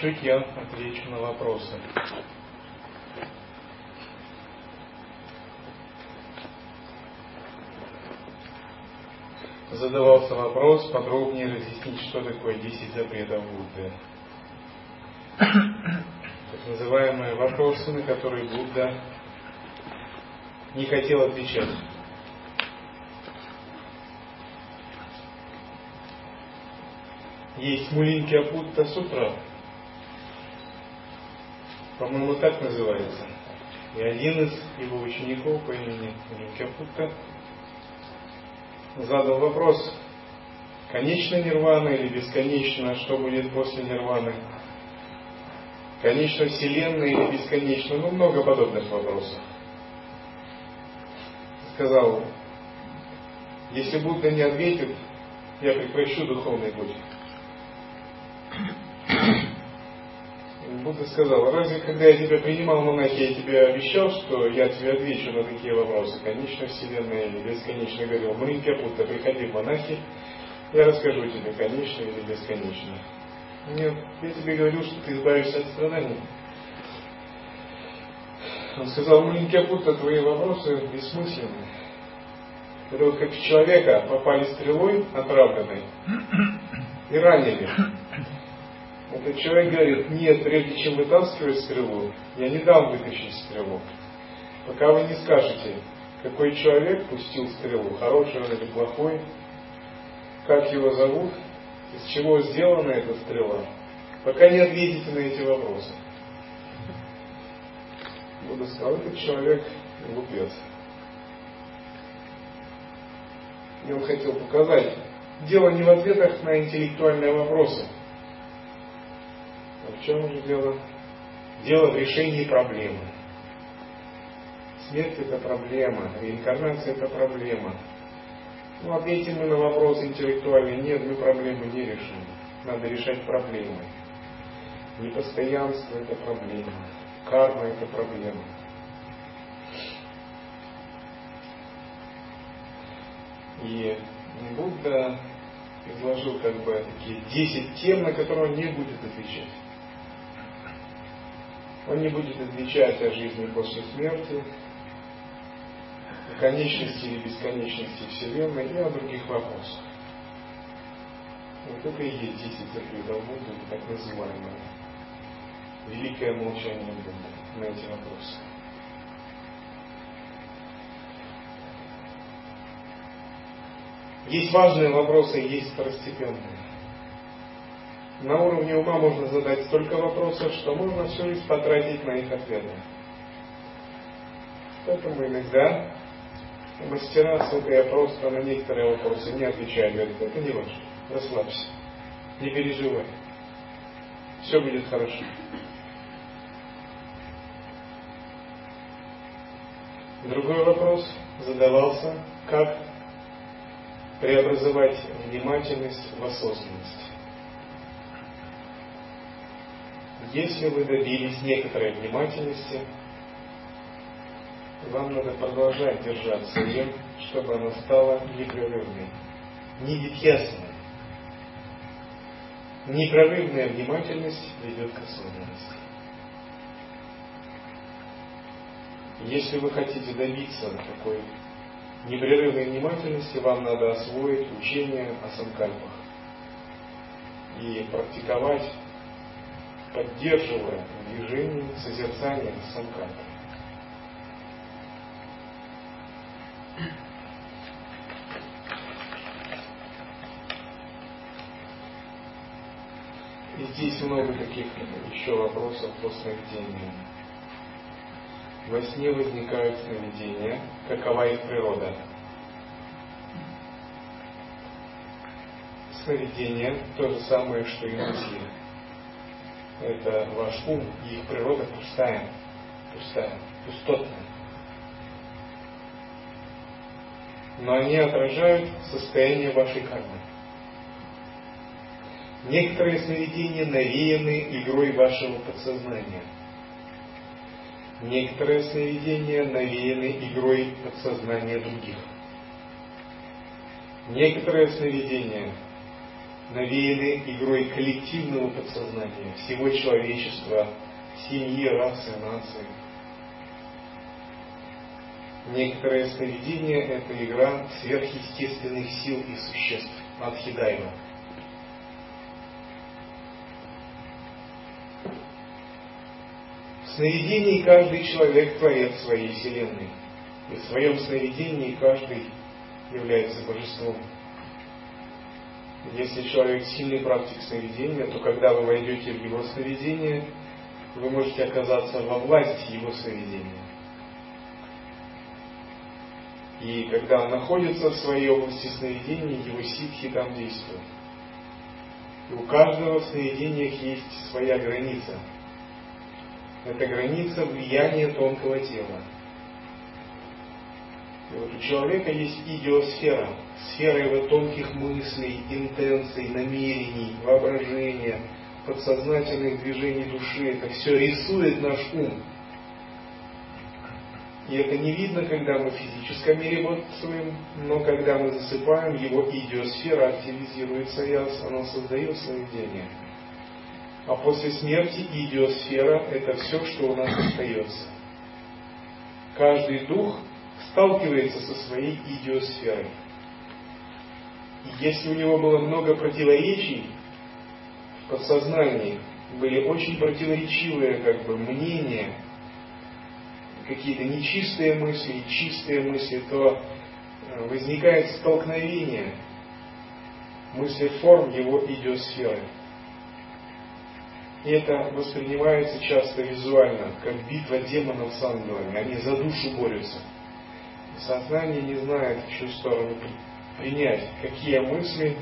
чуть я отвечу на вопросы. Задавался вопрос подробнее разъяснить, что такое 10 запретов Будды. Так называемые вопросы, на которые Будда не хотел отвечать. Есть Мулинки Апутта Сутра, по-моему, так называется. И один из его учеников по имени Мулинки Апутта задал вопрос, конечна нирвана или бесконечно, что будет после нирваны? Конечно, Вселенная или бесконечно? Ну, много подобных вопросов. Сказал, если Будда не ответит, я прекращу духовный путь. Сказал, разве когда я тебя принимал монахи, я тебе обещал, что я тебе отвечу на такие вопросы, конечно, Вселенная или бесконечно, говорил, Маринка Будда, приходи в монахи, я расскажу тебе, конечно или бесконечно. Нет, я тебе говорил, что ты избавишься от страданий. Он сказал, маленький Будда, твои вопросы бессмысленны. Это вот как человека попали стрелой отравленной и ранили. Этот человек говорит, нет, прежде чем вытаскивать стрелу, я не дам вытащить стрелу. Пока вы не скажете, какой человек пустил стрелу, хороший он или плохой, как его зовут, из чего сделана эта стрела, пока не ответите на эти вопросы. Будда сказал, этот человек глупец. И он хотел показать, дело не в ответах на интеллектуальные вопросы, в чем же дело? Дело в решении проблемы. Смерть это проблема, реинкарнация это проблема. Ну, ответьте мы на вопрос интеллектуальный, нет, мы проблему не решим. Надо решать проблемы. Непостоянство это проблема. Карма это проблема. И Будда изложил как бы такие 10 тем, на которые он не будет отвечать. Он не будет отвечать о жизни после смерти, о конечности или бесконечности Вселенной и о других вопросах. Вот это и есть 10 запретов Будды, так называемое великое молчание Будды на эти вопросы. Есть важные вопросы, есть второстепенные. На уровне ума можно задать столько вопросов, что можно всю жизнь потратить на их ответы. Поэтому иногда мастера, я просто на некоторые вопросы не отвечаю, говорят, это не важно, расслабься, не переживай, все будет хорошо. Другой вопрос задавался, как преобразовать внимательность в осознанность. Если вы добились некоторой внимательности, вам надо продолжать держаться ее, чтобы она стала непрерывной, невидясной. Непрерывная внимательность ведет к осознанности. Если вы хотите добиться такой непрерывной внимательности, вам надо освоить учение о санкальпах и практиковать поддерживая движение созерцания санкальпы. И здесь много таких еще вопросов по сновидениям. Во сне возникают сновидения. Какова их природа? Сновидения то же самое, что и мысли это ваш ум и их природа пустая, пустая, пустотная. Но они отражают состояние вашей кармы. Некоторые сновидения навеяны игрой вашего подсознания. Некоторые сновидения навеяны игрой подсознания других. Некоторые сновидения навеяны игрой коллективного подсознания всего человечества, семьи, расы, нации. Некоторые сновидения – это игра сверхъестественных сил и существ, Адхидайва. В сновидении каждый человек творец своей вселенной. И в своем сновидении каждый является божеством. Если человек сильный практик сновидения, то когда вы войдете в его сновидение, вы можете оказаться во власти его сновидения. И когда он находится в своей области сновидения, его ситхи там действуют. И у каждого в сновидениях есть своя граница. Это граница влияния тонкого тела. Вот у человека есть идиосфера, сфера его тонких мыслей, интенций, намерений, воображения, подсознательных движений души. Это все рисует наш ум. И это не видно, когда мы в физическом мире бодрствуем, но когда мы засыпаем, его идиосфера активизируется, и она создает сновидение. А после смерти идиосфера – это все, что у нас остается. Каждый дух сталкивается со своей идиосферой. И если у него было много противоречий в подсознании, были очень противоречивые как бы, мнения – какие-то нечистые мысли, чистые мысли, то э, возникает столкновение мысли форм его идиосферы. И это воспринимается часто визуально, как битва демонов с ангелами. Они за душу борются. Сознание не знает, в чью сторону принять, какие мысли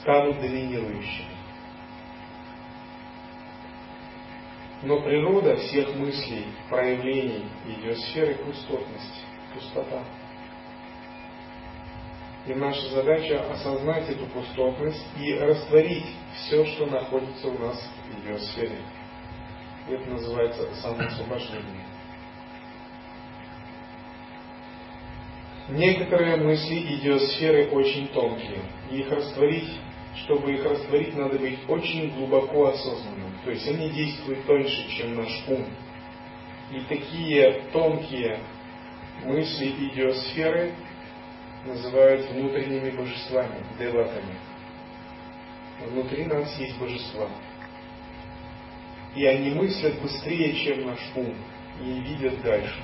станут доминирующими. Но природа всех мыслей, проявлений идиосферы – пустотность, пустота. И наша задача осознать эту пустотность и растворить все, что находится у нас в идиосфере. И это называется самоосвобождение. Некоторые мысли идиосферы очень тонкие. И их растворить чтобы их растворить, надо быть очень глубоко осознанным. То есть они действуют тоньше, чем наш ум. И такие тонкие мысли идиосферы называют внутренними божествами, деватами. Внутри нас есть божества. И они мыслят быстрее, чем наш ум, и видят дальше.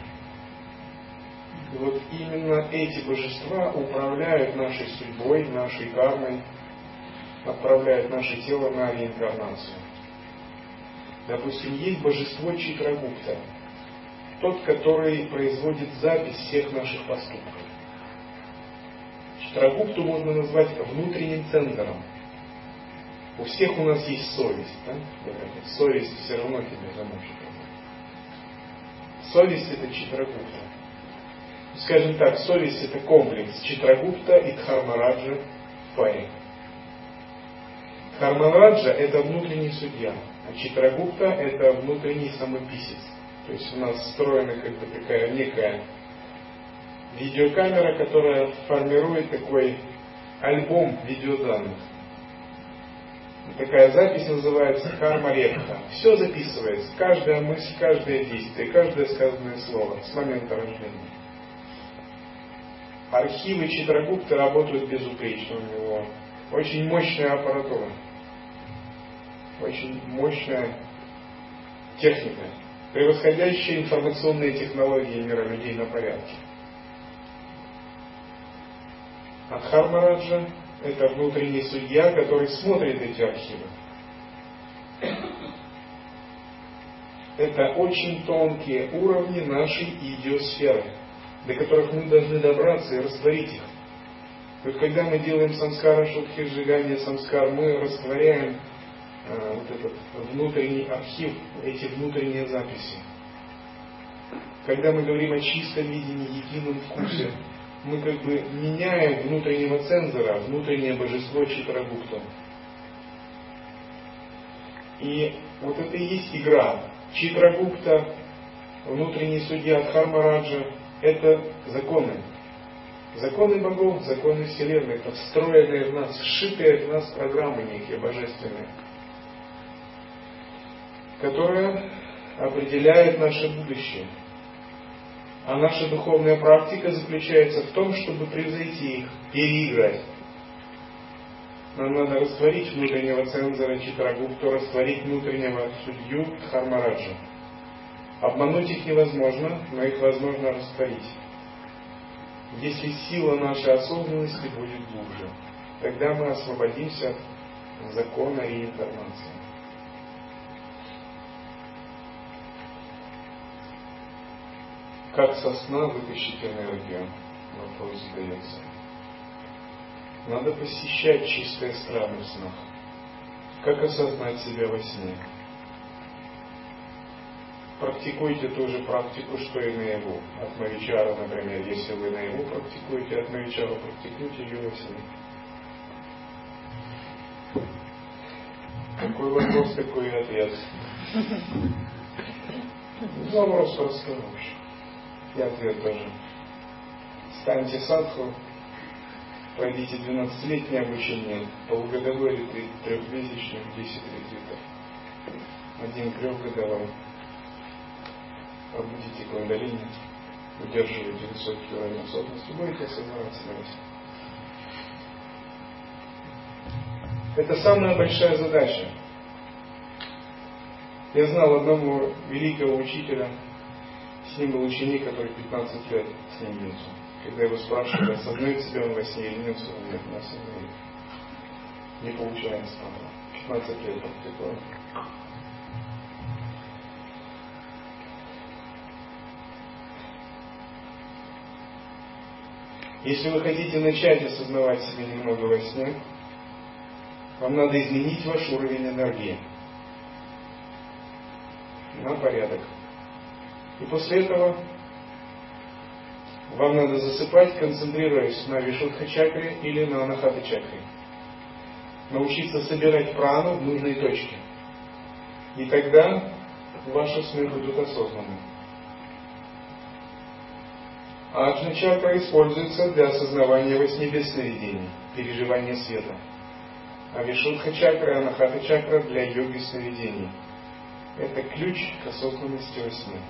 И вот именно эти божества управляют нашей судьбой, нашей кармой, отправляет наше тело на реинкарнацию. Допустим, есть божество Читрагупта, тот, который производит запись всех наших поступков. Читрагупту можно назвать внутренним центром. У всех у нас есть совесть. Да? Совесть все равно тебя замучит. Совесть это Читрагупта. Скажем так, совесть это комплекс Читрагупта и Дхармараджа в паре. Кармараджа – это внутренний судья, а Читрагупта – это внутренний самописец. То есть у нас встроена как бы такая некая видеокамера, которая формирует такой альбом видеоданных. Такая запись называется карма редха. Все записывается, каждая мысль, каждое действие, каждое сказанное слово с момента рождения. Архивы Читрагупта работают безупречно у него. Очень мощная аппаратура очень мощная техника, превосходящая информационные технологии мира людей на порядке. Адхармараджа – это внутренний судья, который смотрит эти архивы. Это очень тонкие уровни нашей идиосферы, до которых мы должны добраться и растворить их. Вот когда мы делаем самскара шутхи, сжигание самскар, мы растворяем Э, вот этот внутренний архив, эти внутренние записи. Когда мы говорим о чистом видении, едином вкусе, мы как бы меняем внутреннего цензора, внутреннее божество Читрагупта. И вот это и есть игра. Читрагупта, внутренний судья Дхармараджа, это законы. Законы богов, законы Вселенной, это встроенные в нас, сшитые в нас программы некие божественные, которые определяют наше будущее. А наша духовная практика заключается в том, чтобы превзойти их, переиграть. Нам надо растворить внутреннего цензора Читрагупту, растворить внутреннего судью Дхармараджа. Обмануть их невозможно, но их возможно растворить. Если сила нашей осознанности будет глубже, тогда мы освободимся от закона реинкарнации. Как со сна вытащить энергию? Вопрос задается. Надо посещать чистые страны в снах. Как осознать себя во сне? Практикуйте ту же практику, что и наяву. От Мавичара, например, если вы наяву практикуете, от практикуйте ее во сне. Какой вопрос, такой ответ. Вопрос простой, в общем. И ответ тоже. Станьте садху, пройдите 12-летнее обучение, полугодовой ретрит, трехмесячный, 10 ретритов. Один трехгодовой. Пробудите кундалини, удерживайте высокий уровень осознанности, будете осознавать смерть. Это самая большая задача. Я знал одного великого учителя, с ним был ученик, который 15 лет с ним бился. Когда его спрашивали, осознает себя он во сне или нет, он нет, не осознает. Не получается пока. 15 лет практикует. Если вы хотите начать осознавать себя немного во сне, вам надо изменить ваш уровень энергии на порядок. И после этого вам надо засыпать, концентрируясь на Вишудха чакре или на Анахата чакре. Научиться собирать прану в нужные точки. И тогда ваши сны будут осознанными. А чакра используется для осознавания во сне переживания света. А Вишудха чакра и Анахата чакра для йоги сновидений. Это ключ к осознанности во сне.